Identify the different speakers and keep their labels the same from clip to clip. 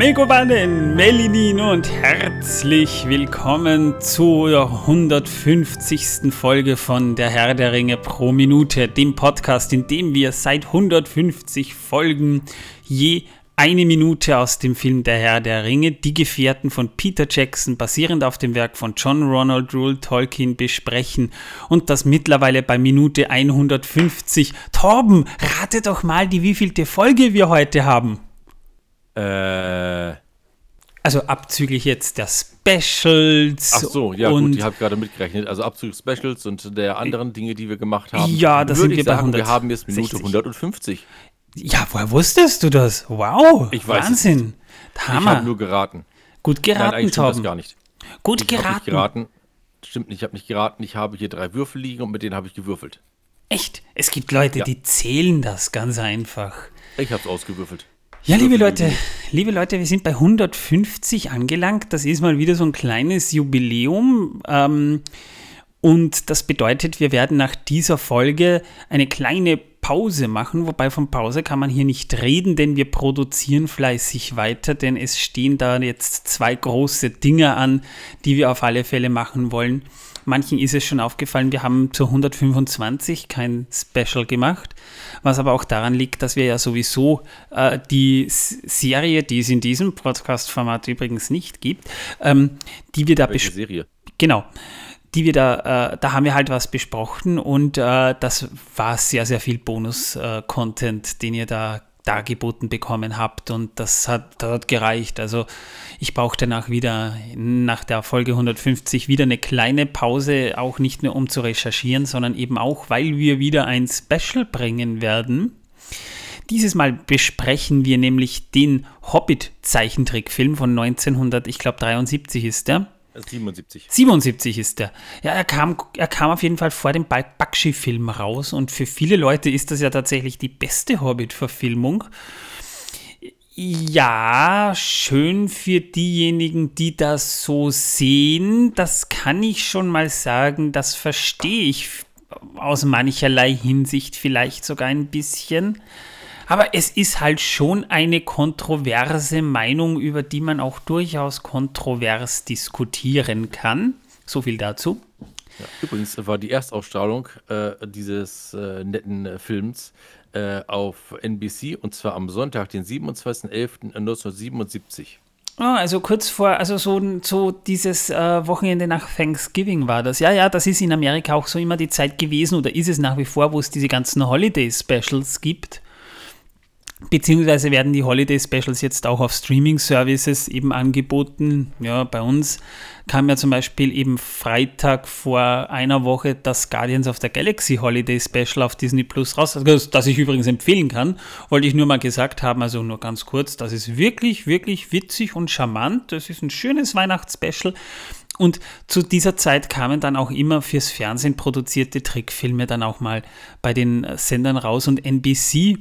Speaker 1: Megobanen, Melinin und herzlich willkommen zur 150. Folge von Der Herr der Ringe pro Minute, dem Podcast, in dem wir seit 150 Folgen je eine Minute aus dem Film Der Herr der Ringe, Die Gefährten von Peter Jackson, basierend auf dem Werk von John Ronald Rule Tolkien, besprechen und das mittlerweile bei Minute 150. Torben, rate doch mal, die wievielte Folge wir heute haben.
Speaker 2: Äh.
Speaker 1: Also abzüglich jetzt der Specials.
Speaker 2: Ach so, ja gut, ich habe gerade mitgerechnet. Also abzüglich Specials und der anderen Dinge, die wir gemacht haben.
Speaker 1: Ja, das sind wir
Speaker 2: sagen, bei 100, wir haben jetzt Minute
Speaker 1: 60.
Speaker 2: 150.
Speaker 1: Ja, woher wusstest du das? Wow,
Speaker 2: Ich weiß
Speaker 1: Wahnsinn.
Speaker 2: Ich
Speaker 1: Hammer.
Speaker 2: habe nur geraten.
Speaker 1: Gut
Speaker 2: Nein,
Speaker 1: geraten,
Speaker 2: eigentlich stimmt das
Speaker 1: Torben.
Speaker 2: gar nicht.
Speaker 1: Gut
Speaker 2: Ich
Speaker 1: geraten.
Speaker 2: geraten. Stimmt nicht, ich habe nicht geraten. Ich habe hier drei Würfel liegen und mit denen habe ich gewürfelt.
Speaker 1: Echt? Es gibt Leute,
Speaker 2: Ja.
Speaker 1: die zählen das ganz einfach.
Speaker 2: Ich habe es ausgewürfelt.
Speaker 1: Ja, liebe Leute, liebe Leute, wir sind bei 150 angelangt. Das ist mal wieder so ein kleines Jubiläum. Ähm, und das bedeutet, wir werden nach dieser Folge eine kleine Pause machen. Wobei von Pause kann man hier nicht reden, denn wir produzieren fleißig weiter, denn es stehen da jetzt zwei große Dinge an, die wir auf alle Fälle machen wollen. Manchen ist es schon aufgefallen, wir haben zu 125 kein Special gemacht, was aber auch daran liegt, dass wir ja sowieso äh, die Serie, die es in diesem Podcast-Format übrigens nicht gibt, ähm, die wir da besprechen. Genau. Die wir da, äh, da haben wir halt was besprochen und äh, das war sehr, sehr viel Bonus-Content, den ihr da dargeboten bekommen habt und das hat, das gereicht. Also ich brauchte danach wieder, nach der Folge 150, wieder eine kleine Pause, auch nicht nur um zu recherchieren, sondern eben auch, weil wir wieder ein Special bringen werden. Dieses Mal besprechen wir nämlich den Hobbit-Zeichentrickfilm von 1900, ich glaube 73 ist der.
Speaker 2: 77.
Speaker 1: 77 ist der. Ja, er kam, er kam auf jeden Fall vor dem Bakshi-Film raus und für viele Leute ist das ja tatsächlich die beste Hobbit-Verfilmung. Ja, schön für diejenigen, die das so sehen. Das kann ich schon mal sagen. Das verstehe ich aus mancherlei Hinsicht vielleicht sogar ein bisschen. Aber es ist halt schon eine kontroverse Meinung, über die man auch durchaus kontrovers diskutieren kann. So viel dazu.
Speaker 2: Ja. Übrigens war die Erstausstrahlung äh, dieses äh, netten äh, Films äh, auf NBC und zwar am Sonntag, den 27.11.1977.
Speaker 1: Ah, also kurz vor, also so, so dieses äh, Wochenende nach Thanksgiving war das. Ja, ja, das ist in Amerika auch so immer die Zeit gewesen oder ist es nach wie vor, wo es diese ganzen Holiday-Specials gibt. Beziehungsweise werden die Holiday Specials jetzt auch auf Streaming-Services eben angeboten. Ja, bei uns kam ja zum Beispiel eben Freitag vor einer Woche das Guardians of the Galaxy Holiday Special auf Disney Plus raus, also, das ich übrigens empfehlen kann. Wollte ich nur mal gesagt haben, also nur ganz kurz, das ist wirklich, wirklich witzig und charmant. Das ist ein schönes Weihnachtsspecial. Und zu dieser Zeit kamen dann auch immer fürs Fernsehen produzierte Trickfilme dann auch mal bei den Sendern raus und NBC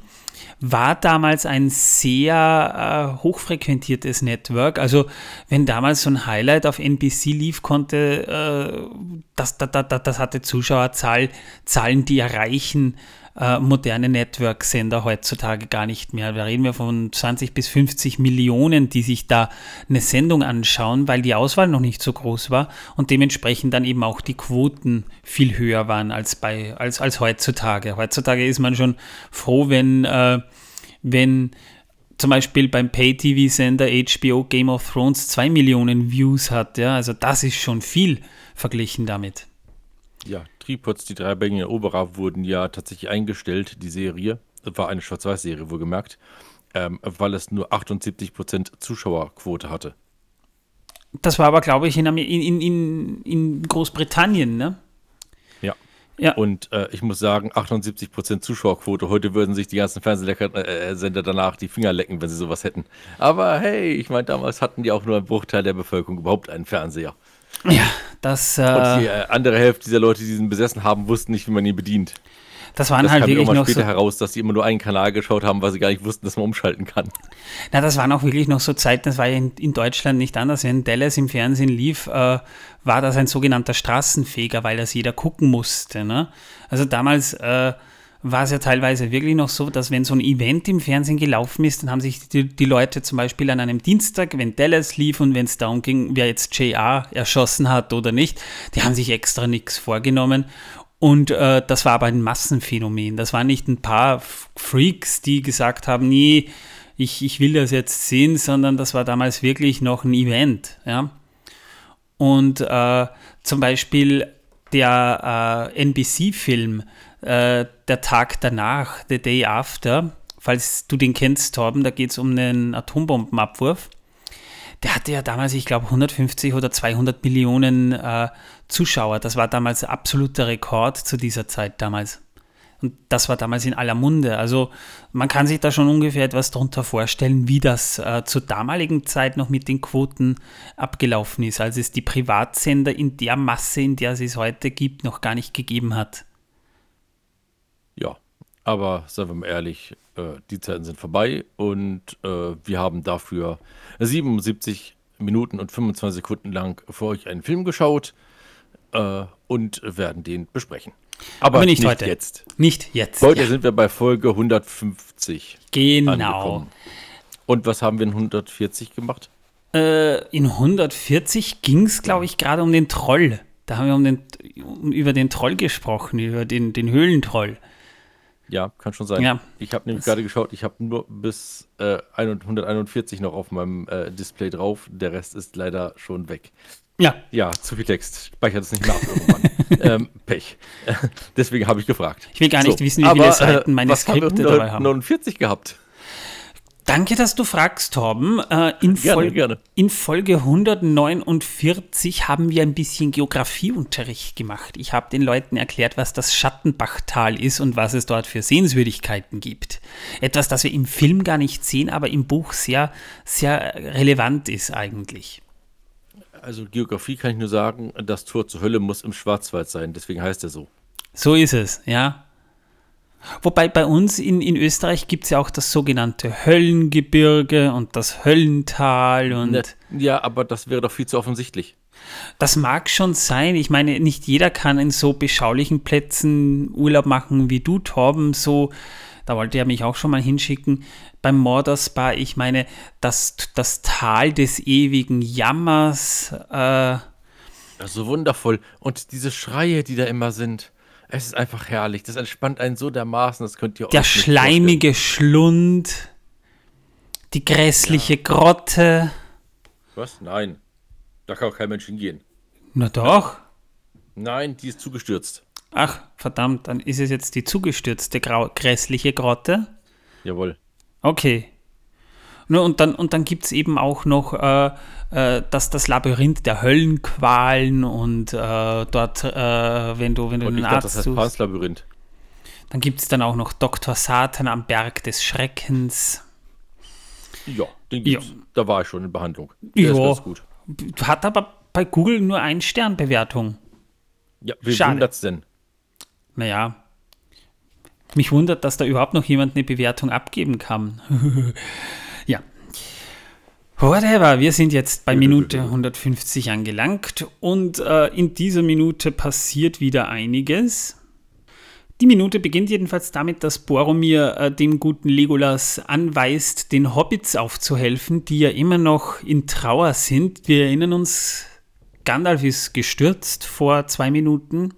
Speaker 1: war damals ein sehr äh, hochfrequentiertes Network. Also wenn damals so ein Highlight auf NBC lief, konnte äh, das, das, das, das hatte Zuschauerzahlen, Zahlen, die erreichen äh, moderne Network-Sender heutzutage gar nicht mehr. Da reden wir von 20 bis 50 Millionen, die sich da eine Sendung anschauen, weil die Auswahl noch nicht so groß war und dementsprechend dann eben auch die Quoten viel höher waren als, bei, als, als heutzutage. Heutzutage ist man schon froh, wenn, äh, wenn zum Beispiel beim Pay-TV-Sender HBO Game of Thrones 2 Millionen Views hat. Ja? Also das ist schon viel verglichen damit.
Speaker 2: Ja, Tripods, die drei Bänge Eroberer wurden ja tatsächlich eingestellt, die Serie. War eine Schwarz-Weiß-Serie, wohlgemerkt, ähm, weil es nur 78% Zuschauerquote hatte.
Speaker 1: Das war aber, glaube ich, in, in, in, in Großbritannien, ne?
Speaker 2: Ja.
Speaker 1: Ja.
Speaker 2: Und äh, ich muss sagen, 78% Zuschauerquote. Heute würden sich die ganzen Fernsehsender danach die Finger lecken, wenn sie sowas hätten. Aber hey, ich meine, damals hatten die auch nur ein Bruchteil der Bevölkerung überhaupt einen Fernseher.
Speaker 1: Ja, das,
Speaker 2: Und
Speaker 1: äh,
Speaker 2: die äh, andere Hälfte dieser Leute, die ihn besessen haben, wussten nicht, wie man ihn bedient.
Speaker 1: das waren
Speaker 2: Das
Speaker 1: halt
Speaker 2: kam
Speaker 1: wirklich
Speaker 2: irgendwann
Speaker 1: noch
Speaker 2: später
Speaker 1: so,
Speaker 2: heraus, dass sie immer nur einen Kanal geschaut haben, weil sie gar nicht wussten, dass man umschalten kann.
Speaker 1: na, das waren auch wirklich noch so Zeiten, das war ja in, in Deutschland nicht anders. Wenn Dallas im Fernsehen lief, äh, war das ein sogenannter Straßenfeger, weil das jeder gucken musste. Ne? Also damals, äh, war es ja teilweise wirklich noch so, dass wenn so ein Event im Fernsehen gelaufen ist, dann haben sich die, die Leute zum Beispiel an einem Dienstag, wenn Dallas lief und wenn es darum ging, wer jetzt JR erschossen hat oder nicht, die haben sich extra nichts vorgenommen. Und äh, das war aber ein Massenphänomen. Das waren nicht ein paar Freaks, die gesagt haben, nee, ich, ich will das jetzt sehen, sondern das war damals wirklich noch ein Event. Ja? Und äh, zum Beispiel der äh, NBC-Film, äh, der Tag danach, The Day After, falls du den kennst, Torben, da geht es um einen Atombombenabwurf. Der hatte ja damals, ich glaube, 150 oder 200 Millionen äh, Zuschauer. Das war damals absoluter Rekord zu dieser Zeit damals. Und das war damals in aller Munde. Also man kann sich da schon ungefähr etwas darunter vorstellen, wie das äh, zur damaligen Zeit noch mit den Quoten abgelaufen ist, als es die Privatsender in der Masse, in der es es heute gibt, noch gar nicht gegeben hat.
Speaker 2: Ja, aber seien wir mal ehrlich, äh, die Zeiten sind vorbei und äh, wir haben dafür 77 Minuten und 25 Sekunden lang für euch einen Film geschaut äh, und werden den besprechen. Aber, Aber nicht, nicht, heute. jetzt.
Speaker 1: Nicht jetzt.
Speaker 2: Heute ja. sind wir bei Folge 150.
Speaker 1: Genau. Angekommen.
Speaker 2: Und was haben wir in 140 gemacht?
Speaker 1: Äh, in 140 ging es, glaube ich, gerade um den Troll. Da haben wir um den, um, über den Troll gesprochen, über den, den Höhlentroll.
Speaker 2: Ja, kann schon sein. Ja. Ich habe nämlich gerade geschaut, ich habe nur bis äh, 141 noch auf meinem äh, Display drauf. Der Rest ist leider schon weg.
Speaker 1: Ja.
Speaker 2: Ja, zu viel Text. Speichert es nicht nach irgendwann. ähm, Pech. Deswegen habe ich gefragt.
Speaker 1: Ich will gar nicht so, wissen, wie viele aber, Seiten meine was Skripte
Speaker 2: dabei haben. 49 gehabt.
Speaker 1: Danke, dass du fragst, Torben. Äh, in, gerne, Fol gerne. in Folge 149 haben wir ein bisschen Geografieunterricht gemacht. Ich habe den Leuten erklärt, was das Schattenbachtal ist und was es dort für Sehenswürdigkeiten gibt. Etwas, das wir im Film gar nicht sehen, aber im Buch sehr, sehr relevant ist eigentlich.
Speaker 2: Also Geografie kann ich nur sagen, das Tor zur Hölle muss im Schwarzwald sein, deswegen heißt er so.
Speaker 1: So ist es, ja. Wobei bei uns in, in Österreich gibt es ja auch das sogenannte Höllengebirge und das Höllental und.
Speaker 2: Ja, aber das wäre doch viel zu offensichtlich.
Speaker 1: Das mag schon sein. Ich meine, nicht jeder kann in so beschaulichen Plätzen Urlaub machen wie du, Torben. So, da wollte er mich auch schon mal hinschicken beim Morderspa. Ich meine, das, das Tal des ewigen Jammers. Äh,
Speaker 2: so wundervoll. Und diese Schreie, die da immer sind. Es ist einfach herrlich. Das entspannt einen so dermaßen, das könnt ihr
Speaker 1: euch Der schleimige Schlund. Die grässliche ja. Grotte.
Speaker 2: Was? Nein. Da kann auch kein Mensch hingehen.
Speaker 1: Na doch.
Speaker 2: Nein, die ist zugestürzt.
Speaker 1: Ach, verdammt, dann ist es jetzt die zugestürzte grässliche Grotte.
Speaker 2: Jawohl.
Speaker 1: Okay. Ne, und dann, und dann gibt es eben auch noch äh, äh, das, das Labyrinth der Höllenqualen und äh, dort, äh, wenn du, wenn du
Speaker 2: und den Arzt dachte, das heißt suchst, Labyrinth.
Speaker 1: Dann gibt es dann auch noch Dr. Satan am Berg des Schreckens.
Speaker 2: Ja, den gibt's. Ja. Da war ich schon in Behandlung. Der ja. ist ganz gut.
Speaker 1: Hat aber bei Google nur ein Sternbewertung.
Speaker 2: Ja, wie wundert's denn?
Speaker 1: Naja, mich wundert, dass da überhaupt noch jemand eine Bewertung abgeben kann. ja. Whatever, wir sind jetzt bei Minute 150 angelangt und äh, in dieser Minute passiert wieder einiges. Die Minute beginnt jedenfalls damit, dass Boromir äh, dem guten Legolas anweist, den Hobbits aufzuhelfen, die ja immer noch in Trauer sind. Wir erinnern uns, Gandalf ist gestürzt vor zwei Minuten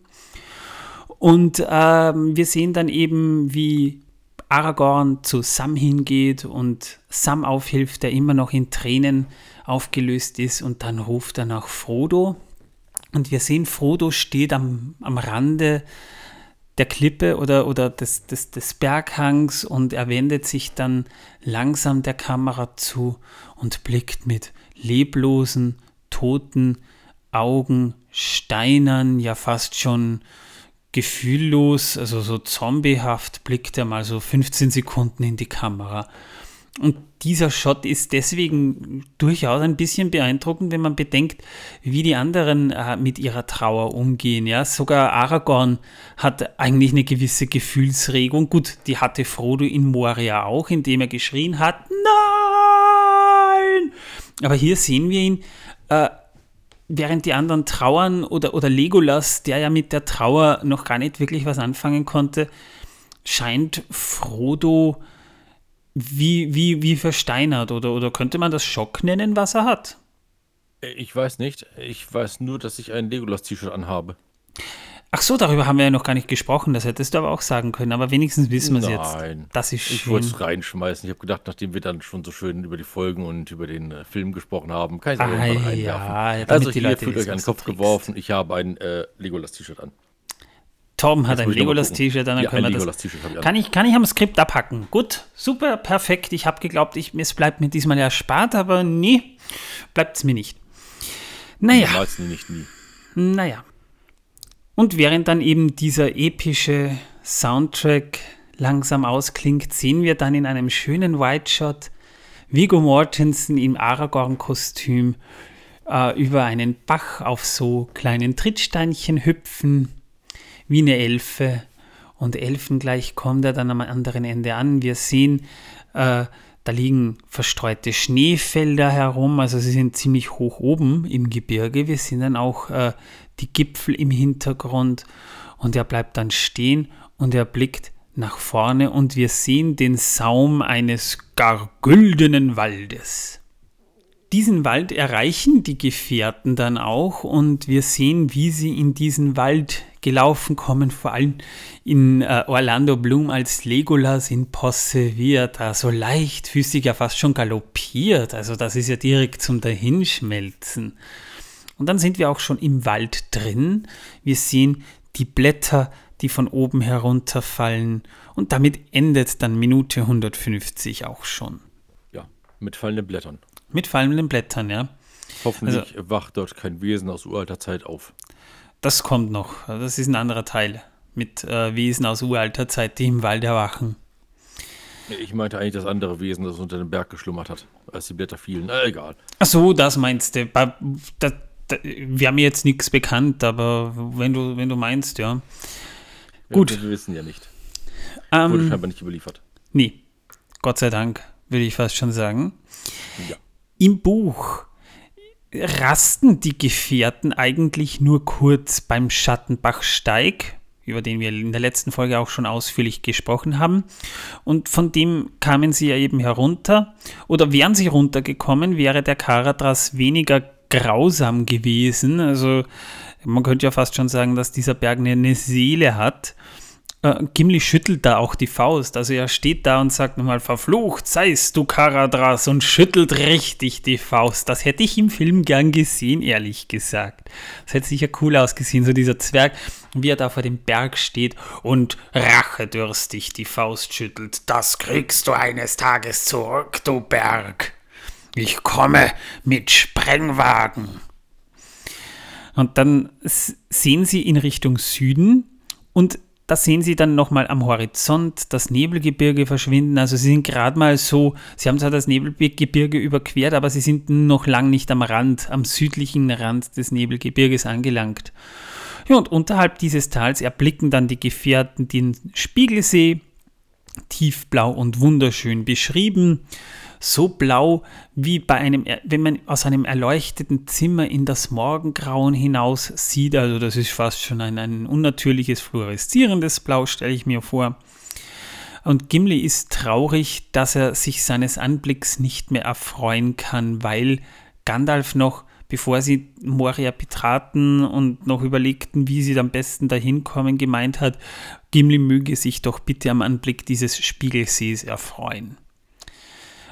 Speaker 1: und ähm, wir sehen dann eben, wie Aragorn zu Sam hingeht und Sam aufhilft, der immer noch in Tränen aufgelöst ist und dann ruft er nach Frodo. Und wir sehen, Frodo steht am, am Rande der Klippe oder, oder des, des, des Berghangs und er wendet sich dann langsam der Kamera zu und blickt mit leblosen, toten Augen, steinern, ja fast schon gefühllos, also so zombiehaft blickt er mal so 15 Sekunden in die Kamera. Und dieser Shot ist deswegen durchaus ein bisschen beeindruckend, wenn man bedenkt, wie die anderen äh, mit ihrer Trauer umgehen. Ja, sogar Aragorn hat eigentlich eine gewisse Gefühlsregung. Gut, die hatte Frodo in Moria auch, indem er geschrien hat, nein! Aber hier sehen wir ihn äh, während die anderen trauern oder, oder Legolas, der ja mit der Trauer noch gar nicht wirklich was anfangen konnte, scheint Frodo wie, wie, wie versteinert oder, oder könnte man das Schock nennen, was er hat?
Speaker 2: Ich weiß nicht. Ich weiß nur, dass ich ein Legolas-T-Shirt anhabe.
Speaker 1: Ach so, darüber haben wir ja noch gar nicht gesprochen. Das hättest du aber auch sagen können. Aber wenigstens wissen wir es jetzt.
Speaker 2: Nein.
Speaker 1: Das ist
Speaker 2: Ich
Speaker 1: schön.
Speaker 2: wollte es reinschmeißen. Ich habe gedacht, nachdem wir dann schon so schön über die Folgen und über den äh, Film gesprochen haben, kann ich es
Speaker 1: Ah,
Speaker 2: irgendwann reinwerfen.
Speaker 1: ja,
Speaker 2: also
Speaker 1: die
Speaker 2: hier fühlt euch an
Speaker 1: du
Speaker 2: Kopf geworfen. Ich habe ein äh, Legolas-T-Shirt an.
Speaker 1: Torben hat
Speaker 2: Jetzt
Speaker 1: ein
Speaker 2: ich
Speaker 1: Legolas-T-Shirt, dann
Speaker 2: Ja,
Speaker 1: können
Speaker 2: ein
Speaker 1: wir das.
Speaker 2: Ich an.
Speaker 1: Kann ich, kann ich am Skript abhacken. Gut, super, perfekt. Ich habe geglaubt, ich, es bleibt mir diesmal erspart, aber nee, bleibt es mir nicht. Naja.
Speaker 2: Niemals, nie, nicht nie.
Speaker 1: Naja. Und während dann eben dieser epische Soundtrack langsam ausklingt, sehen wir dann in einem schönen White Shot Viggo Mortensen im Aragorn-Kostüm äh, über einen Bach auf so kleinen Trittsteinchen hüpfen, wie eine Elfe. Und elfengleich kommt er dann am anderen Ende an. Wir sehen, äh, da liegen verstreute Schneefelder herum, also sie sind ziemlich hoch oben im Gebirge. Wir sehen dann auch äh, die Gipfel im Hintergrund und er bleibt dann stehen und er blickt nach vorne und wir sehen den Saum eines gar güldenen Waldes. Diesen Wald erreichen die Gefährten dann auch und wir sehen, wie sie in diesen Wald gelaufen kommen, vor allem in äh, Orlando Bloom als Legolas in Posse, er da so leichtfüßig ja fast schon galoppiert. Also das ist ja direkt zum Dahinschmelzen. Und dann sind wir auch schon im Wald drin. Wir sehen die Blätter, die von oben herunterfallen. Und damit endet dann Minute 150 auch schon.
Speaker 2: Ja, mit fallenden Blättern.
Speaker 1: Mit fallenden Blättern, ja.
Speaker 2: Hoffentlich wacht dort kein Wesen aus uralter Zeit auf.
Speaker 1: Das kommt noch. Das ist ein anderer Teil. Mit äh, Wesen aus uralter Zeit, die im Wald erwachen.
Speaker 2: Ich meinte eigentlich das andere Wesen, das unter dem Berg geschlummert hat, als die Blätter fielen. Na, egal.
Speaker 1: Ach so, das meinst du. Ba- Wir haben jetzt nichts bekannt, aber wenn du, wenn du meinst, ja. Gut.
Speaker 2: Wir, wir wissen ja nicht. Wurde
Speaker 1: Ähm,
Speaker 2: scheinbar nicht überliefert.
Speaker 1: nee, Gott sei Dank, würde ich fast schon sagen.
Speaker 2: Ja.
Speaker 1: Im Buch rasten die Gefährten eigentlich nur kurz beim Schattenbachsteig, über den wir in der letzten Folge auch schon ausführlich gesprochen haben. Und von dem kamen sie ja eben herunter. Oder wären sie runtergekommen, wäre der Karadras weniger grausam gewesen. Also man könnte ja fast schon sagen, dass dieser Berg eine Seele hat. Äh, Gimli schüttelt da auch die Faust. Also er steht da und sagt nochmal, verflucht seist du, Karadras, und schüttelt richtig die Faust. Das hätte ich im Film gern gesehen, ehrlich gesagt. Das hätte sicher cool ausgesehen, so dieser Zwerg, wie er da vor dem Berg steht und rachedürstig die Faust schüttelt. Das kriegst du eines Tages zurück, du Berg. Ich komme mit Sprengwagen. Und dann sehen sie in Richtung Süden und da sehen sie dann nochmal am Horizont das Nebelgebirge verschwinden. Also sie sind gerade mal so, sie haben zwar das Nebelgebirge überquert, aber sie sind noch lang nicht am Rand, am südlichen Rand des Nebelgebirges angelangt. Ja, und unterhalb dieses Tals erblicken dann die Gefährten den Spiegelsee, tiefblau und wunderschön beschrieben. So blau wie bei einem, wenn man aus einem erleuchteten Zimmer in das Morgengrauen hinaus sieht. Also das ist fast schon ein, ein unnatürliches fluoreszierendes Blau, stelle ich mir vor. Und Gimli ist traurig, dass er sich seines Anblicks nicht mehr erfreuen kann, weil Gandalf noch, bevor sie Moria betraten und noch überlegten, wie sie am besten dahin kommen, gemeint hat, Gimli möge sich doch bitte am Anblick dieses Spiegelsees erfreuen.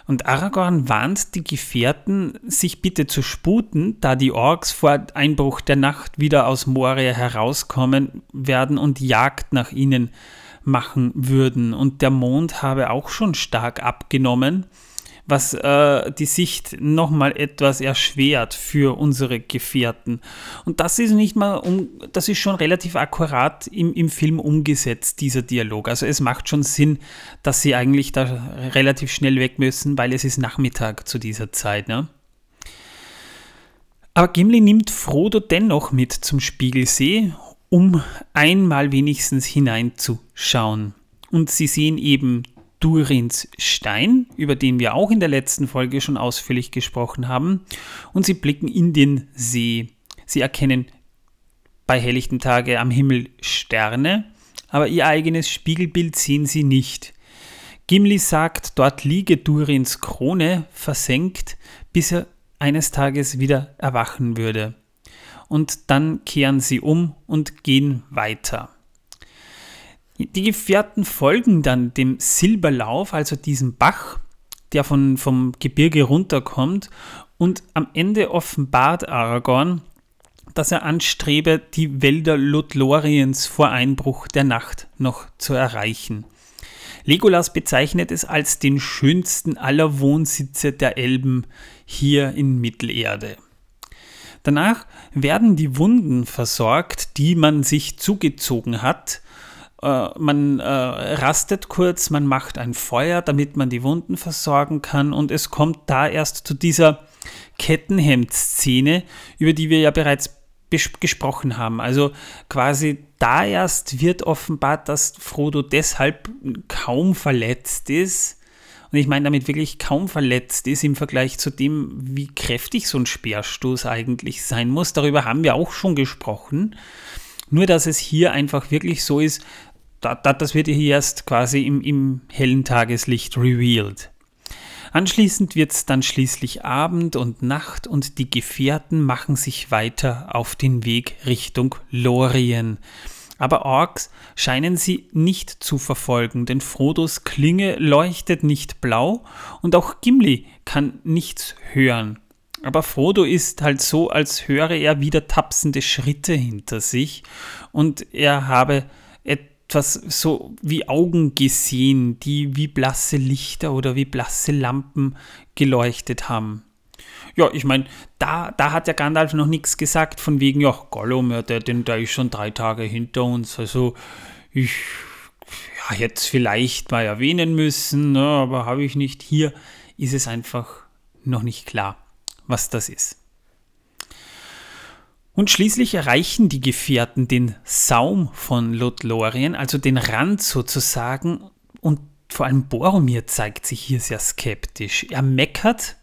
Speaker 1: Und Aragorn warnt die Gefährten, sich bitte zu sputen, da die Orks vor Einbruch der Nacht wieder aus Moria herauskommen werden und Jagd nach ihnen machen würden. Und der Mond habe auch schon stark abgenommen, was äh, die Sicht nochmal etwas erschwert für unsere Gefährten. Und das ist nicht mal, um, das ist schon relativ akkurat im, im Film umgesetzt, dieser Dialog. Also es macht schon Sinn, dass sie eigentlich da relativ schnell weg müssen, weil es ist Nachmittag zu dieser Zeit. Ne? Aber Gimli nimmt Frodo dennoch mit zum Spiegelsee, um einmal wenigstens hineinzuschauen. Und sie sehen eben Durins Stein, über den wir auch in der letzten Folge schon ausführlich gesprochen haben. Und sie blicken in den See. Sie erkennen bei helllichten Tage am Himmel Sterne, aber ihr eigenes Spiegelbild sehen sie nicht. Gimli sagt, dort liege Durins Krone versenkt, bis er eines Tages wieder erwachen würde. Und dann kehren sie um und gehen weiter. Die Gefährten folgen dann dem Silberlauf, also diesem Bach, der von, vom Gebirge runterkommt, und am Ende offenbart Aragorn, dass er anstrebe, die Wälder Lothloriens vor Einbruch der Nacht noch zu erreichen. Legolas bezeichnet es als den schönsten aller Wohnsitze der Elben hier in Mittelerde. Danach werden die Wunden versorgt, die man sich zugezogen hat. Äh, man äh, rastet kurz, man macht ein Feuer, damit man die Wunden versorgen kann und es kommt da erst zu dieser Kettenhemd-Szene, über die wir ja bereits gesprochen haben. Also quasi da erst wird offenbart, dass Frodo deshalb kaum verletzt ist. Und ich meine damit wirklich kaum verletzt ist im Vergleich zu dem, wie kräftig so ein Speerstoß eigentlich sein muss. Darüber haben wir auch schon gesprochen. Nur, dass es hier einfach wirklich so ist, da, da, das wird hier erst quasi im, im hellen Tageslicht revealed. Anschließend wird es dann schließlich Abend und Nacht und die Gefährten machen sich weiter auf den Weg Richtung Lorien. Aber Orks scheinen sie nicht zu verfolgen, denn Frodos Klinge leuchtet nicht blau und auch Gimli kann nichts hören. Aber Frodo ist halt so, als höre er wieder tapsende Schritte hinter sich und er habe etwas so wie Augen gesehen, die wie blasse Lichter oder wie blasse Lampen geleuchtet haben. Ja, ich meine, da, da hat ja Gandalf noch nichts gesagt, von wegen, ja, Gollum, ja, der, der ist schon drei Tage hinter uns. Also, ich ja, es vielleicht mal erwähnen müssen, ne, aber habe ich nicht. Hier ist es einfach noch nicht klar, was das ist. Und schließlich erreichen die Gefährten den Saum von Lothlorien, also den Rand sozusagen, und vor allem Boromir zeigt sich hier sehr skeptisch. Er meckert,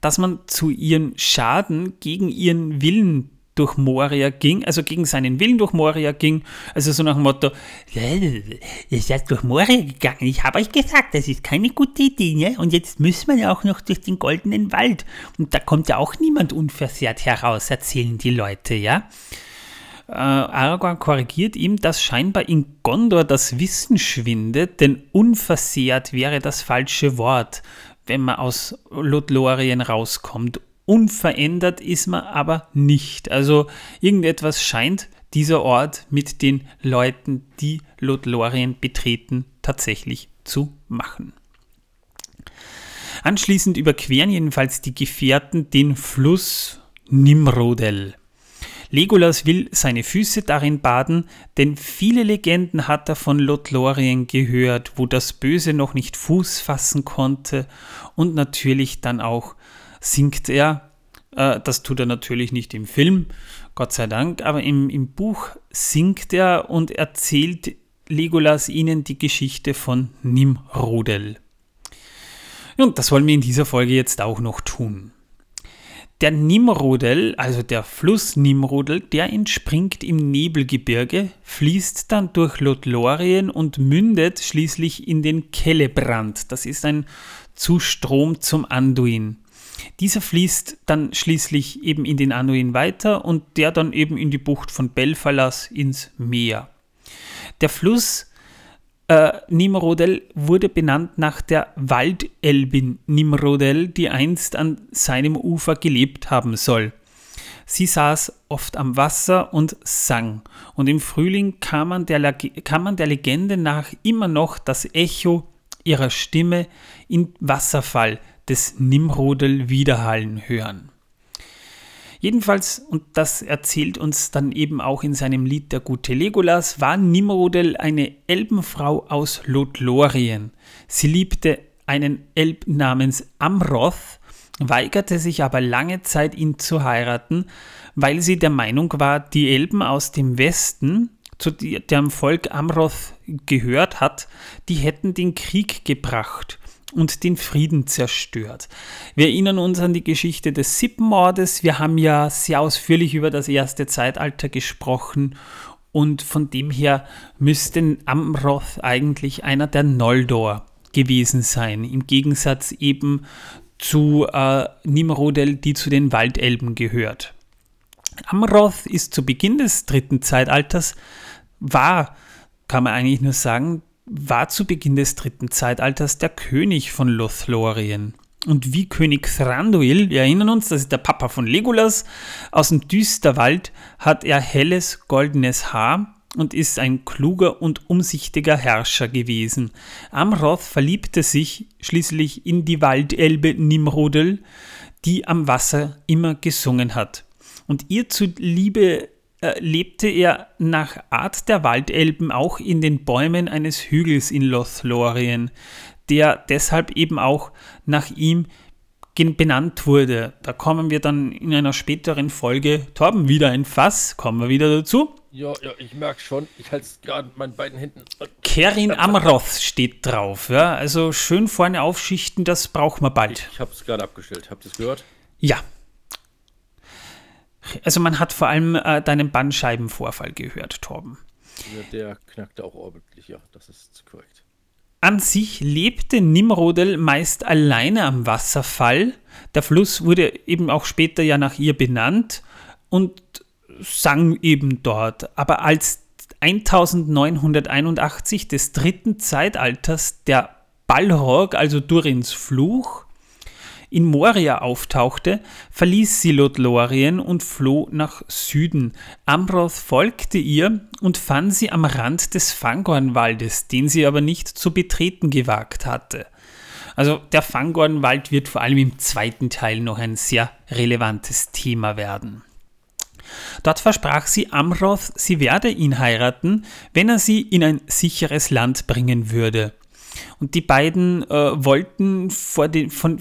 Speaker 1: dass man zu ihren Schaden gegen ihren Willen durch Moria ging, also gegen seinen Willen durch Moria ging, also so nach dem Motto, ihr seid durch Moria gegangen, ich habe euch gesagt, das ist keine gute Idee, ne? und jetzt müssen wir ja auch noch durch den goldenen Wald und da kommt ja auch niemand unversehrt heraus, erzählen die Leute, ja. Äh, Aragorn korrigiert ihm, dass scheinbar in Gondor das Wissen schwindet, denn unversehrt wäre das falsche Wort, wenn man aus Lothlorien rauskommt unverändert ist man aber nicht. Also irgendetwas scheint dieser Ort mit den Leuten, die Lothlorien betreten, tatsächlich zu machen. Anschließend überqueren jedenfalls die Gefährten den Fluss Nimrodel. Legolas will seine Füße darin baden, denn viele Legenden hat er von Lothlorien gehört, wo das Böse noch nicht Fuß fassen konnte und natürlich dann auch singt er. Äh, das tut er natürlich nicht im Film, Gott sei Dank, aber im, im Buch singt er und erzählt Legolas ihnen die Geschichte von Nimrodel. Und das wollen wir in dieser Folge jetzt auch noch tun. Der Nimrodel, also der Fluss Nimrodel, der entspringt im Nebelgebirge, fließt dann durch Lothlorien und mündet schließlich in den Kellebrand. Das ist ein Zustrom zum Anduin. Dieser fließt dann schließlich eben in den Anuin weiter und der dann eben in die Bucht von Belfalas ins Meer. Der Fluss äh, Nimrodel wurde benannt nach der Waldelbin Nimrodel, die einst an seinem Ufer gelebt haben soll. Sie saß oft am Wasser und sang, und im Frühling kann man, der, kann man der Legende nach immer noch das Echo ihrer Stimme im Wasserfall des Nimrodel widerhallen hören. Jedenfalls, und das erzählt uns dann eben auch in seinem Lied Der gute Legolas, war Nimrodel eine Elbenfrau aus Lothlorien. Sie liebte einen Elb namens Amroth, weigerte sich aber lange Zeit, ihn zu heiraten, weil sie der Meinung war, die Elben aus dem Westen, zu deren Volk Amroth gehört hat, die hätten den Krieg gebracht und den Frieden zerstört. Wir erinnern uns an die Geschichte des Sippenmordes. Wir haben ja sehr ausführlich über das erste Zeitalter gesprochen Und von dem her müsste Amroth eigentlich einer der Noldor gewesen sein, im Gegensatz eben zu äh, Nimrodel, die zu den Waldelben gehört. Amroth ist zu Beginn des dritten Zeitalters, war, kann man eigentlich nur sagen, war zu Beginn des dritten Zeitalters der König von Lothlorien. Und wie König Thranduil, wir erinnern uns, das ist der Papa von Legolas, aus dem Düsterwald hat er helles goldenes Haar und ist ein kluger und umsichtiger Herrscher gewesen. Amroth verliebte sich schließlich in die Waldelbe Nimrodel, die am Wasser immer gesungen hat. Und ihr zuliebe lebte er nach Art der Waldelben auch in den Bäumen eines Hügels in Lothlorien, der deshalb eben auch nach ihm benannt wurde. Da kommen wir dann in einer späteren Folge. Torben, wieder ein Fass, kommen wir wieder dazu.
Speaker 2: Ja, ja, ich merke schon. Ich halte es gerade mit meinen beiden Händen.
Speaker 1: Kerin Amroth steht drauf. Ja? Also schön vorne aufschichten, das braucht man bald.
Speaker 2: Ich habe es gerade abgestellt. Habt ihr es gehört?
Speaker 1: Ja. Also man hat vor allem äh, deinen Bandscheibenvorfall gehört, Torben.
Speaker 2: Ja, der knackte auch ordentlich, ja, das ist korrekt.
Speaker 1: An sich lebte Nimrodel meist alleine am Wasserfall. Der Fluss wurde eben auch später ja nach ihr benannt und sang eben dort. Aber als 1981 des dritten Zeitalters der Balrog, also Durins Fluch, in Moria auftauchte, verließ sie Lothlorien und floh nach Süden. Ambroth folgte ihr und fand sie am Rand des Fangornwaldes, den sie aber nicht zu betreten gewagt hatte. Also der Fangornwald wird vor allem im zweiten Teil noch ein sehr relevantes Thema werden. Dort versprach sie Amroth, sie werde ihn heiraten, wenn er sie in ein sicheres Land bringen würde. Und die beiden äh, wollten, vor den, von,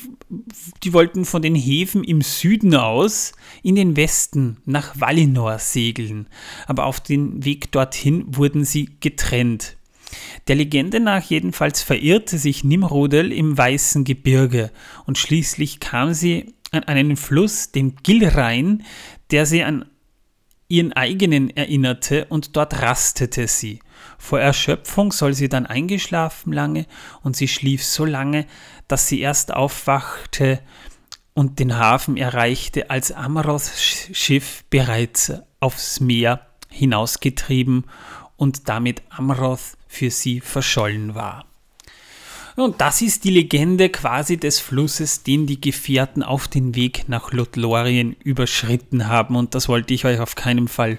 Speaker 1: die wollten von den Häfen im Süden aus in den Westen nach Valinor segeln. Aber auf dem Weg dorthin wurden sie getrennt. Der Legende nach jedenfalls verirrte sich Nimrodel im Weißen Gebirge und schließlich kam sie an einen Fluss, den Gilrain, der sie an ihren eigenen erinnerte und dort rastete sie. Vor Erschöpfung soll sie dann eingeschlafen lange und sie schlief so lange, dass sie erst aufwachte und den Hafen erreichte, als Amaroths Schiff bereits aufs Meer hinausgetrieben und damit Amaroth für sie verschollen war. Und das ist die Legende quasi des Flusses, den die Gefährten auf den Weg nach Lothlorien überschritten haben. Und das wollte ich euch auf keinen Fall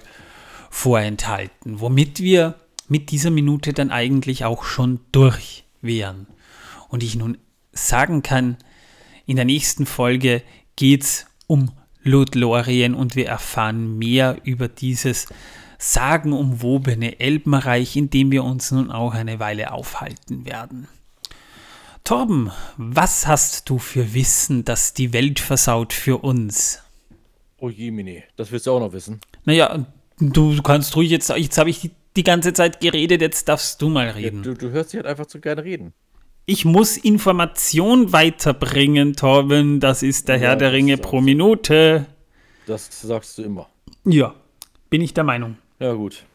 Speaker 1: vorenthalten. Womit wir mit dieser Minute dann eigentlich auch schon durch wären. Und ich nun sagen kann, in der nächsten Folge geht es um Lothlorien und wir erfahren mehr über dieses sagenumwobene Elbenreich, in dem wir uns nun auch eine Weile aufhalten werden. Torben, was hast du für Wissen, das die Welt versaut für uns?
Speaker 2: Oh je, Mini, das willst du auch noch wissen.
Speaker 1: Naja, du kannst ruhig jetzt, jetzt habe ich die, die, ganze Zeit geredet, jetzt darfst du mal reden.
Speaker 2: Ja, du, du hörst dich halt einfach zu gerne reden.
Speaker 1: Ich muss Information weiterbringen, Torben. Das ist der ja, Herr der Ringe pro Minute.
Speaker 2: Das sagst du immer.
Speaker 1: Ja, bin ich der Meinung.
Speaker 2: Ja, gut.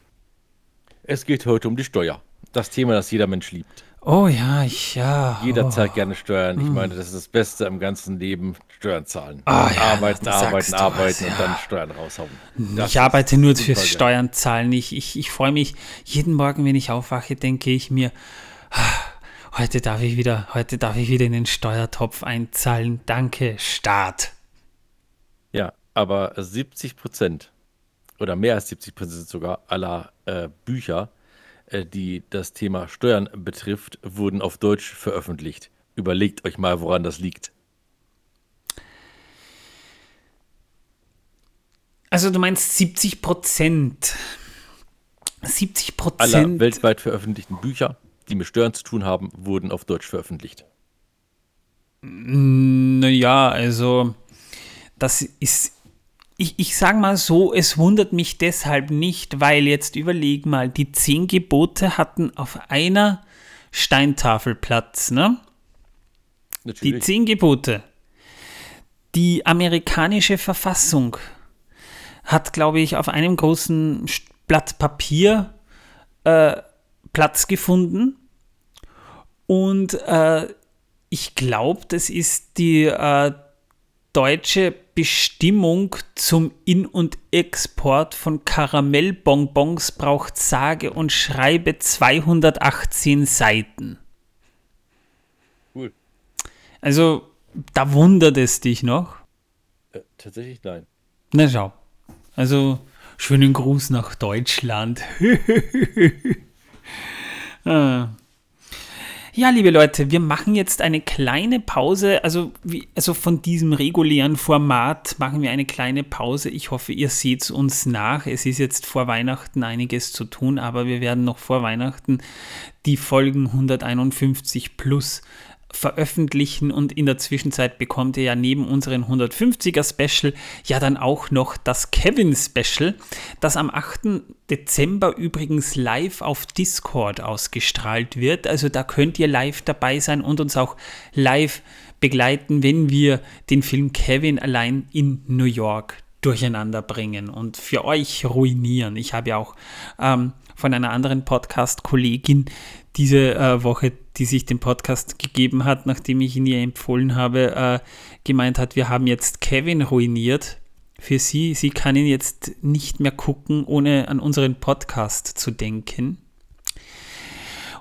Speaker 2: Es geht heute um die Steuer. Das Thema, das jeder Mensch liebt.
Speaker 1: Oh ja, ich, ja.
Speaker 2: Jeder
Speaker 1: oh.
Speaker 2: zahlt gerne Steuern. Ich hm. meine, das ist das Beste im ganzen Leben, Steuern zahlen.
Speaker 1: Oh, ja,
Speaker 2: arbeiten, arbeiten, arbeiten was, ja. und dann Steuern raushauen.
Speaker 1: Das ich arbeite nur fürs geil. Steuern zahlen. Ich, ich, ich freue mich jeden Morgen, wenn ich aufwache, denke ich mir, ah, heute darf ich wieder, heute darf ich wieder in den Steuertopf einzahlen. Danke, Staat.
Speaker 2: Ja, aber 70 Prozent oder mehr als 70 Prozent sogar aller äh, Bücher die das Thema Steuern betrifft, wurden auf Deutsch veröffentlicht. Überlegt euch mal, woran das liegt.
Speaker 1: Also du meinst 70 Prozent. 70 Prozent.
Speaker 2: Aller weltweit veröffentlichten Bücher, die mit Steuern zu tun haben, wurden auf Deutsch veröffentlicht.
Speaker 1: Naja, also das ist ich, ich sage mal so, es wundert mich deshalb nicht, weil jetzt überleg mal, die zehn Gebote hatten auf einer Steintafel Platz, ne? Natürlich. Die zehn Gebote. Die amerikanische Verfassung hat, glaube ich, auf einem großen Blatt Papier äh, Platz gefunden. Und äh, ich glaube, das ist die äh, deutsche Bestimmung zum In- und Export von Karamellbonbons braucht sage und schreibe 218 Seiten.
Speaker 2: Cool.
Speaker 1: Also, da wundert es dich noch.
Speaker 2: Äh, tatsächlich nein.
Speaker 1: Na schau. Also, schönen Gruß nach Deutschland. ah. Ja, liebe Leute, wir machen jetzt eine kleine Pause. Also, wie, also von diesem regulären Format machen wir eine kleine Pause. Ich hoffe, ihr seht uns nach. Es ist jetzt vor Weihnachten einiges zu tun, aber wir werden noch vor Weihnachten die Folgen 151 plus veröffentlichen und in der Zwischenzeit bekommt ihr ja neben unseren 150er Special ja dann auch noch das Kevin Special, das am 8. Dezember übrigens live auf Discord ausgestrahlt wird. Also da könnt ihr live dabei sein und uns auch live begleiten, wenn wir den Film Kevin allein in New York durcheinander bringen und für euch ruinieren. Ich habe ja auch ähm, von einer anderen Podcast-Kollegin diese äh, Woche, die sich den Podcast gegeben hat, nachdem ich ihn ihr empfohlen habe, äh, gemeint hat, wir haben jetzt Kevin ruiniert für sie. Sie kann ihn jetzt nicht mehr gucken, ohne an unseren Podcast zu denken.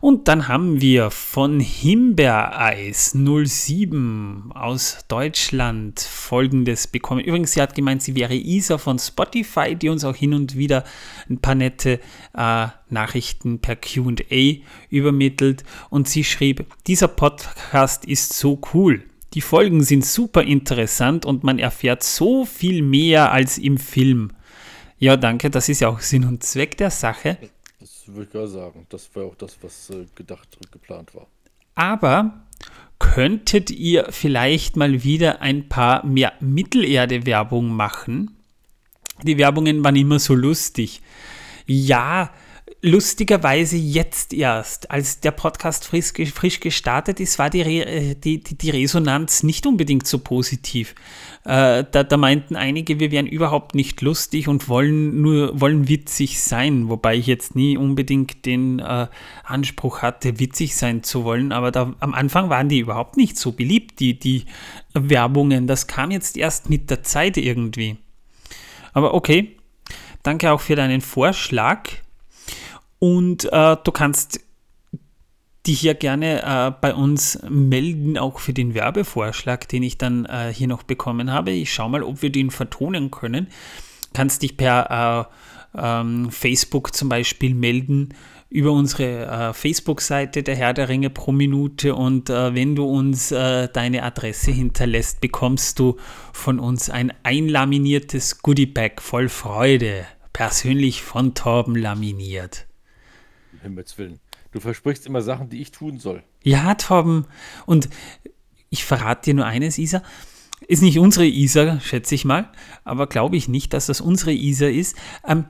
Speaker 1: Und dann haben wir von Himbeereis 07 aus Deutschland folgendes bekommen. Übrigens, sie hat gemeint, sie wäre Isa von Spotify, die uns auch hin und wieder ein paar nette äh, Nachrichten per QA übermittelt. Und sie schrieb, dieser Podcast ist so cool. Die Folgen sind super interessant und man erfährt so viel mehr als im Film. Ja, danke, das ist ja auch Sinn und Zweck der Sache
Speaker 2: würde ich gerade sagen. Das war auch das, was äh, gedacht und geplant war.
Speaker 1: Aber könntet ihr vielleicht mal wieder ein paar mehr Mittelerde-Werbung machen? Die Werbungen waren immer so lustig. Ja, lustigerweise jetzt erst, als der Podcast frisch, frisch gestartet ist, war die, Re, die, die, die, Resonanz nicht unbedingt so positiv. Äh, da, da, meinten einige, wir wären überhaupt nicht lustig und wollen nur wollen witzig sein, wobei ich jetzt nie unbedingt den äh, Anspruch hatte, witzig sein zu wollen. Aber da, am Anfang waren die überhaupt nicht so beliebt, die, die Werbungen. Das kam jetzt erst mit der Zeit irgendwie. Aber okay, danke auch für deinen Vorschlag. Und äh, du kannst dich ja gerne äh, bei uns melden, auch für den Werbevorschlag, den ich dann äh, hier noch bekommen habe. Ich schaue mal, ob wir den vertonen können. Kannst dich per äh, ähm, Facebook zum Beispiel melden über unsere äh, Facebook-Seite der Herr der Ringe pro Minute und äh, wenn du uns deine Adresse hinterlässt, bekommst du von uns ein einlaminiertes Goodiebag voll Freude, persönlich von Torben laminiert.
Speaker 2: Himmels Willen. Du versprichst immer Sachen, die ich tun soll.
Speaker 1: Ja, Torben. Und ich verrate dir nur eines, Isa. Ist nicht unsere Isa, schätze ich mal, aber glaube ich nicht, dass das unsere Isa ist. Ähm,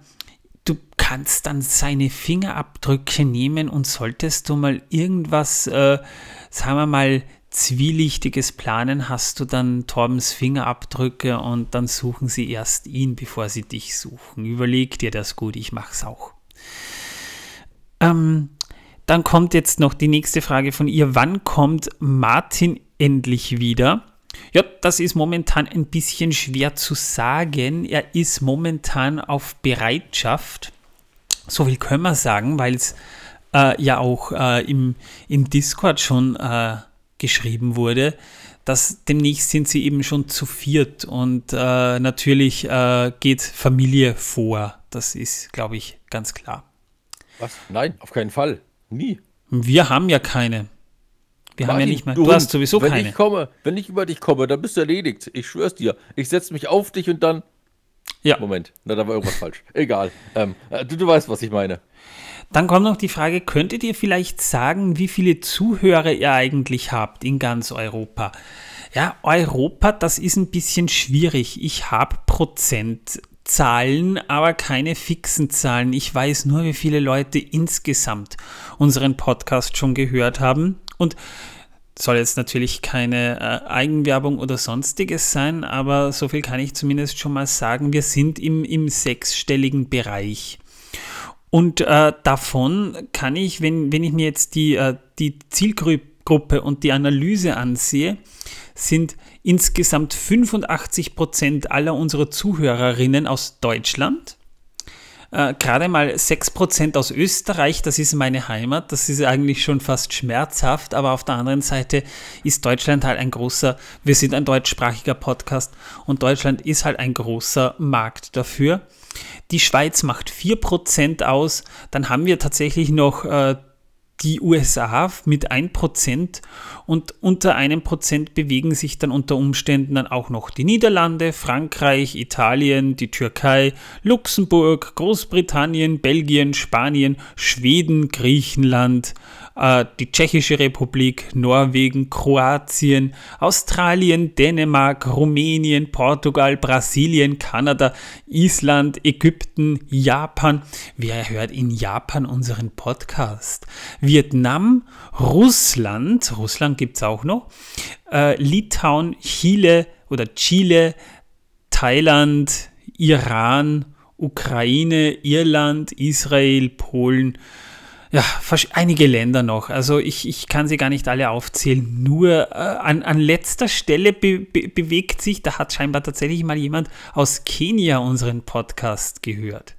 Speaker 1: du kannst dann seine Fingerabdrücke nehmen und solltest du mal irgendwas, äh, sagen wir mal, zwielichtiges planen, hast du dann Torbens Fingerabdrücke und dann suchen sie erst ihn, bevor sie dich suchen. Überleg dir das gut, ich mach's auch. Ähm, dann kommt jetzt noch die nächste Frage von ihr. Wann kommt Martin endlich wieder? Ja, das ist momentan ein bisschen schwer zu sagen. Er ist momentan auf Bereitschaft. So viel können wir sagen, weil es äh, ja auch äh, im, im Discord schon äh, geschrieben wurde, dass demnächst sind sie eben schon zu viert und äh, natürlich äh, geht Familie vor. Das ist, glaube ich, ganz klar.
Speaker 2: Was? Nein, auf keinen Fall. Nie.
Speaker 1: Wir haben ja keine. Wir Martin, haben ja nicht mal.
Speaker 2: Du, du hast sowieso wenn keine. Ich komme, wenn ich über dich komme, dann bist du erledigt. Ich schwör's dir. Ich setze mich auf dich und dann. Ja. Moment, na, da war irgendwas falsch. Egal. Ähm, äh, du, du weißt, was ich meine.
Speaker 1: Dann kommt noch die Frage: Könntet ihr vielleicht sagen, wie viele Zuhörer ihr eigentlich habt in ganz Europa? Ja, Europa, das ist ein bisschen schwierig. Ich habe Prozent Zahlen, aber keine fixen Zahlen. Ich weiß nur, wie viele Leute insgesamt unseren Podcast schon gehört haben. Und soll jetzt natürlich keine äh, Eigenwerbung oder sonstiges sein, aber so viel kann ich zumindest schon mal sagen. Wir sind im, im sechsstelligen Bereich. Und äh, davon kann ich, wenn, wenn ich mir jetzt die, äh, die Zielgruppe und die Analyse ansehe, sind insgesamt 85 Prozent aller unserer Zuhörerinnen aus Deutschland. Äh, gerade mal 6% aus Österreich, das ist meine Heimat, das ist eigentlich schon fast schmerzhaft, aber auf der anderen Seite ist Deutschland halt ein großer, wir sind ein deutschsprachiger Podcast und Deutschland ist halt ein großer Markt dafür. Die Schweiz macht 4% aus, dann haben wir tatsächlich noch äh, die USA mit 1% und unter einem Prozent bewegen sich dann unter Umständen dann auch noch die Niederlande, Frankreich, Italien, die Türkei, Luxemburg, Großbritannien, Belgien, Spanien, Schweden, Griechenland, äh, die Tschechische Republik, Norwegen, Kroatien, Australien, Dänemark, Rumänien, Portugal, Brasilien, Kanada, Island, Ägypten, Japan. Wer hört in Japan unseren Podcast? Vietnam, Russland, Russland gibt es auch noch, äh, Litauen, Chile oder Chile, Thailand, Iran, Ukraine, Irland, Israel, Polen, ja, einige Länder noch. Also ich, ich kann sie gar nicht alle aufzählen. Nur äh, an, an letzter Stelle be, be, bewegt sich, da hat scheinbar tatsächlich mal jemand aus Kenia unseren Podcast gehört.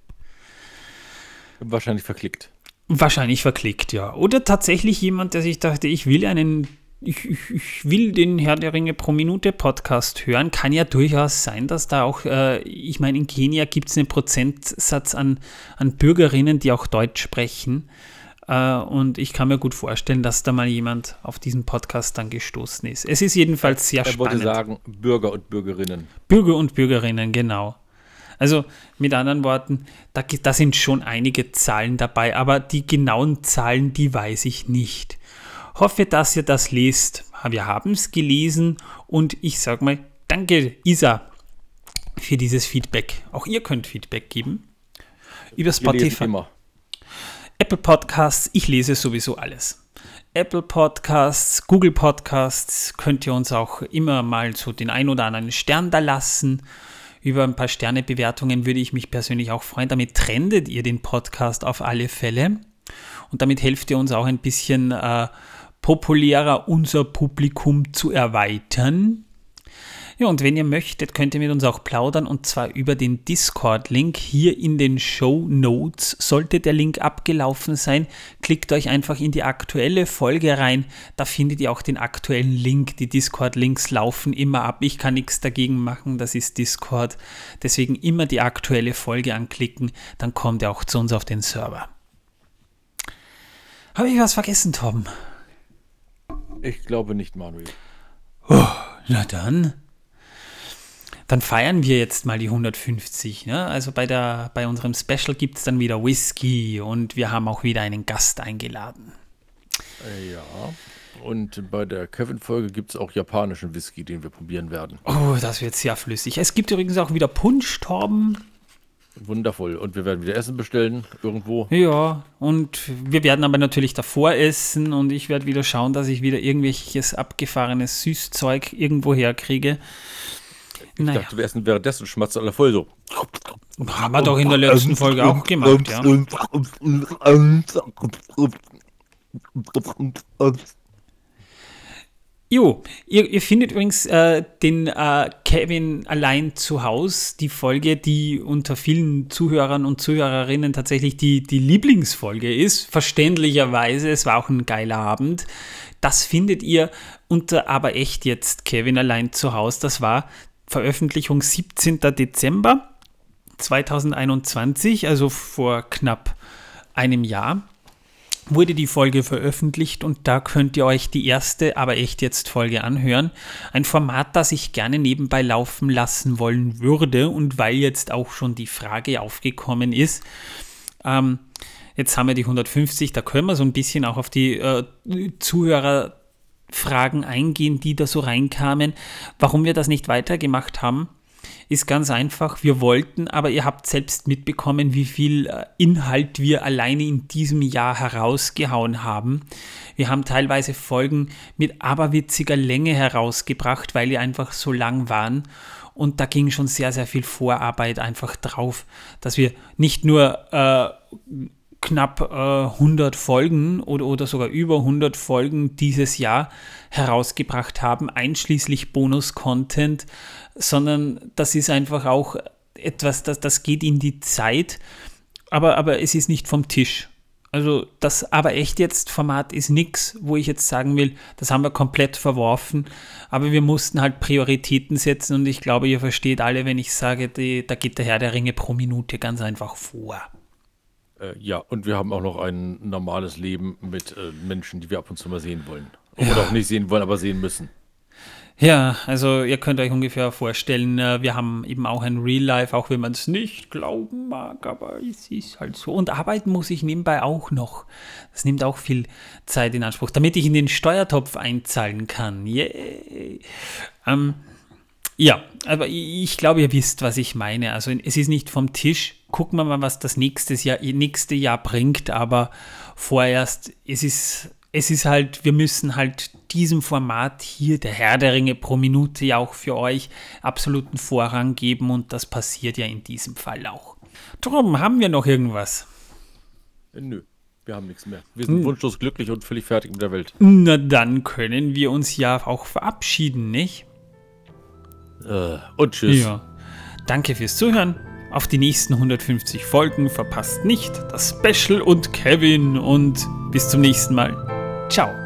Speaker 2: Wahrscheinlich verklickt.
Speaker 1: Wahrscheinlich verklickt, ja. Oder tatsächlich jemand, der sich dachte, ich will einen, ich, ich, ich will den Herr der Ringe pro Minute Podcast hören. Kann ja durchaus sein, dass da auch, äh, ich meine, in Kenia gibt es einen Prozentsatz an, an Bürgerinnen, die auch Deutsch sprechen. Äh, und ich kann mir gut vorstellen, dass da mal jemand auf diesen Podcast dann gestoßen ist. Es ist jedenfalls sehr
Speaker 2: er
Speaker 1: spannend.
Speaker 2: Ich wollte sagen, Bürger und Bürgerinnen.
Speaker 1: Bürger und Bürgerinnen, genau. Also mit anderen Worten, da, da sind schon einige Zahlen dabei, aber die genauen Zahlen, die weiß ich nicht. Hoffe, dass ihr das lest. Wir haben es gelesen und ich sage mal, danke Isa für dieses Feedback. Auch ihr könnt Feedback geben. Über Spotify. Immer. Apple Podcasts, ich lese sowieso alles. Apple Podcasts, Google Podcasts, könnt ihr uns auch immer mal so den ein oder anderen Stern da lassen. Über ein paar Sternebewertungen würde ich mich persönlich auch freuen. Damit trendet ihr den Podcast auf alle Fälle. Und damit helft ihr uns auch ein bisschen äh, populärer unser Publikum zu erweitern. Ja, und wenn ihr möchtet, könnt ihr mit uns auch plaudern und zwar über den Discord-Link hier in den Show Notes. Sollte der Link abgelaufen sein, klickt euch einfach in die aktuelle Folge rein. Da findet ihr auch den aktuellen Link. Die Discord-Links laufen immer ab. Ich kann nichts dagegen machen, das ist Discord. Deswegen immer die aktuelle Folge anklicken, dann kommt ihr auch zu uns auf den Server. Habe ich was vergessen, Tom?
Speaker 2: Ich glaube nicht, Manuel.
Speaker 1: Oh, na dann dann feiern wir jetzt mal die 150. Ne? Also bei, der, bei unserem Special gibt es dann wieder Whisky und wir haben auch wieder einen Gast eingeladen.
Speaker 2: Äh, ja. Und bei der Kevin-Folge gibt es auch japanischen Whisky, den wir probieren werden.
Speaker 1: Oh, das wird sehr flüssig. Es gibt übrigens auch wieder Punsch, Torben.
Speaker 2: Wundervoll. Und wir werden wieder Essen bestellen, irgendwo.
Speaker 1: Ja, und wir werden aber natürlich davor essen und ich werde wieder schauen, dass ich wieder irgendwelches abgefahrenes Süßzeug irgendwo herkriege.
Speaker 2: Ich naja. dachte, wir essen währenddessen schmatzt alle voll so.
Speaker 1: Haben wir doch in der letzten Folge auch gemacht, ja. Jo, ihr, ihr findet übrigens äh, den äh, Kevin allein zu Hause, die Folge, die unter vielen Zuhörern und Zuhörerinnen tatsächlich die, die Lieblingsfolge ist. Verständlicherweise, es war auch ein geiler Abend. Das findet ihr unter aber echt jetzt Kevin allein zu Hause. Das war Veröffentlichung 17. Dezember 2021, also vor knapp einem Jahr, wurde die Folge veröffentlicht und da könnt ihr euch die erste, aber echt jetzt Folge anhören. Ein Format, das ich gerne nebenbei laufen lassen wollen würde und weil jetzt auch schon die Frage aufgekommen ist, ähm, jetzt haben wir die 150, da können wir so ein bisschen auch auf die äh, Zuhörer Fragen eingehen, die da so reinkamen. Warum wir das nicht weitergemacht haben, ist ganz einfach. Wir wollten, aber ihr habt selbst mitbekommen, wie viel äh, Inhalt wir alleine in diesem Jahr herausgehauen haben. Wir haben teilweise Folgen mit aberwitziger Länge herausgebracht, weil die einfach so lang waren. Und da ging schon sehr, sehr viel Vorarbeit einfach drauf, dass wir nicht nur äh, knapp äh, 100 Folgen oder, oder sogar über 100 Folgen dieses Jahr herausgebracht haben, einschließlich Bonus-Content, sondern das ist einfach auch etwas, das, das geht in die Zeit, aber, aber es ist nicht vom Tisch. Also das aber echt jetzt Format ist nichts, wo ich jetzt sagen will, das haben wir komplett verworfen, aber wir mussten halt Prioritäten setzen und ich glaube, ihr versteht alle, wenn ich sage, die, da geht der Herr der Ringe pro Minute ganz einfach vor.
Speaker 2: Äh, ja, und wir haben auch noch ein normales Leben mit äh, Menschen, die wir ab und zu mal sehen wollen. Oder ja. auch nicht sehen wollen, aber sehen müssen.
Speaker 1: Ja, also ihr könnt euch ungefähr vorstellen, äh, wir haben eben auch ein Real Life, auch wenn man es nicht glauben mag, aber es ist halt so. Und arbeiten muss ich nebenbei auch noch. Das nimmt auch viel Zeit in Anspruch, damit ich in den Steuertopf einzahlen kann. Yeah. Ähm, ja, aber ich glaube, ihr wisst, was ich meine. Also es ist nicht vom Tisch. Gucken wir mal, was das nächste Jahr, nächste Jahr bringt, aber vorerst, es ist es ist halt, wir müssen halt diesem Format hier, der Herr der Ringe pro Minute, ja auch für euch absoluten Vorrang geben und das passiert ja in diesem Fall auch. Drum, haben wir noch irgendwas?
Speaker 2: Äh, nö, wir haben nichts mehr. Wir sind hm. wunschlos glücklich und völlig fertig mit der Welt.
Speaker 1: Na, dann können wir uns ja auch verabschieden, nicht?
Speaker 2: Äh, und tschüss. Ja.
Speaker 1: Danke fürs Zuhören. Auf die nächsten 150 Folgen verpasst nicht das Special und Kevin und bis zum nächsten Mal. Ciao.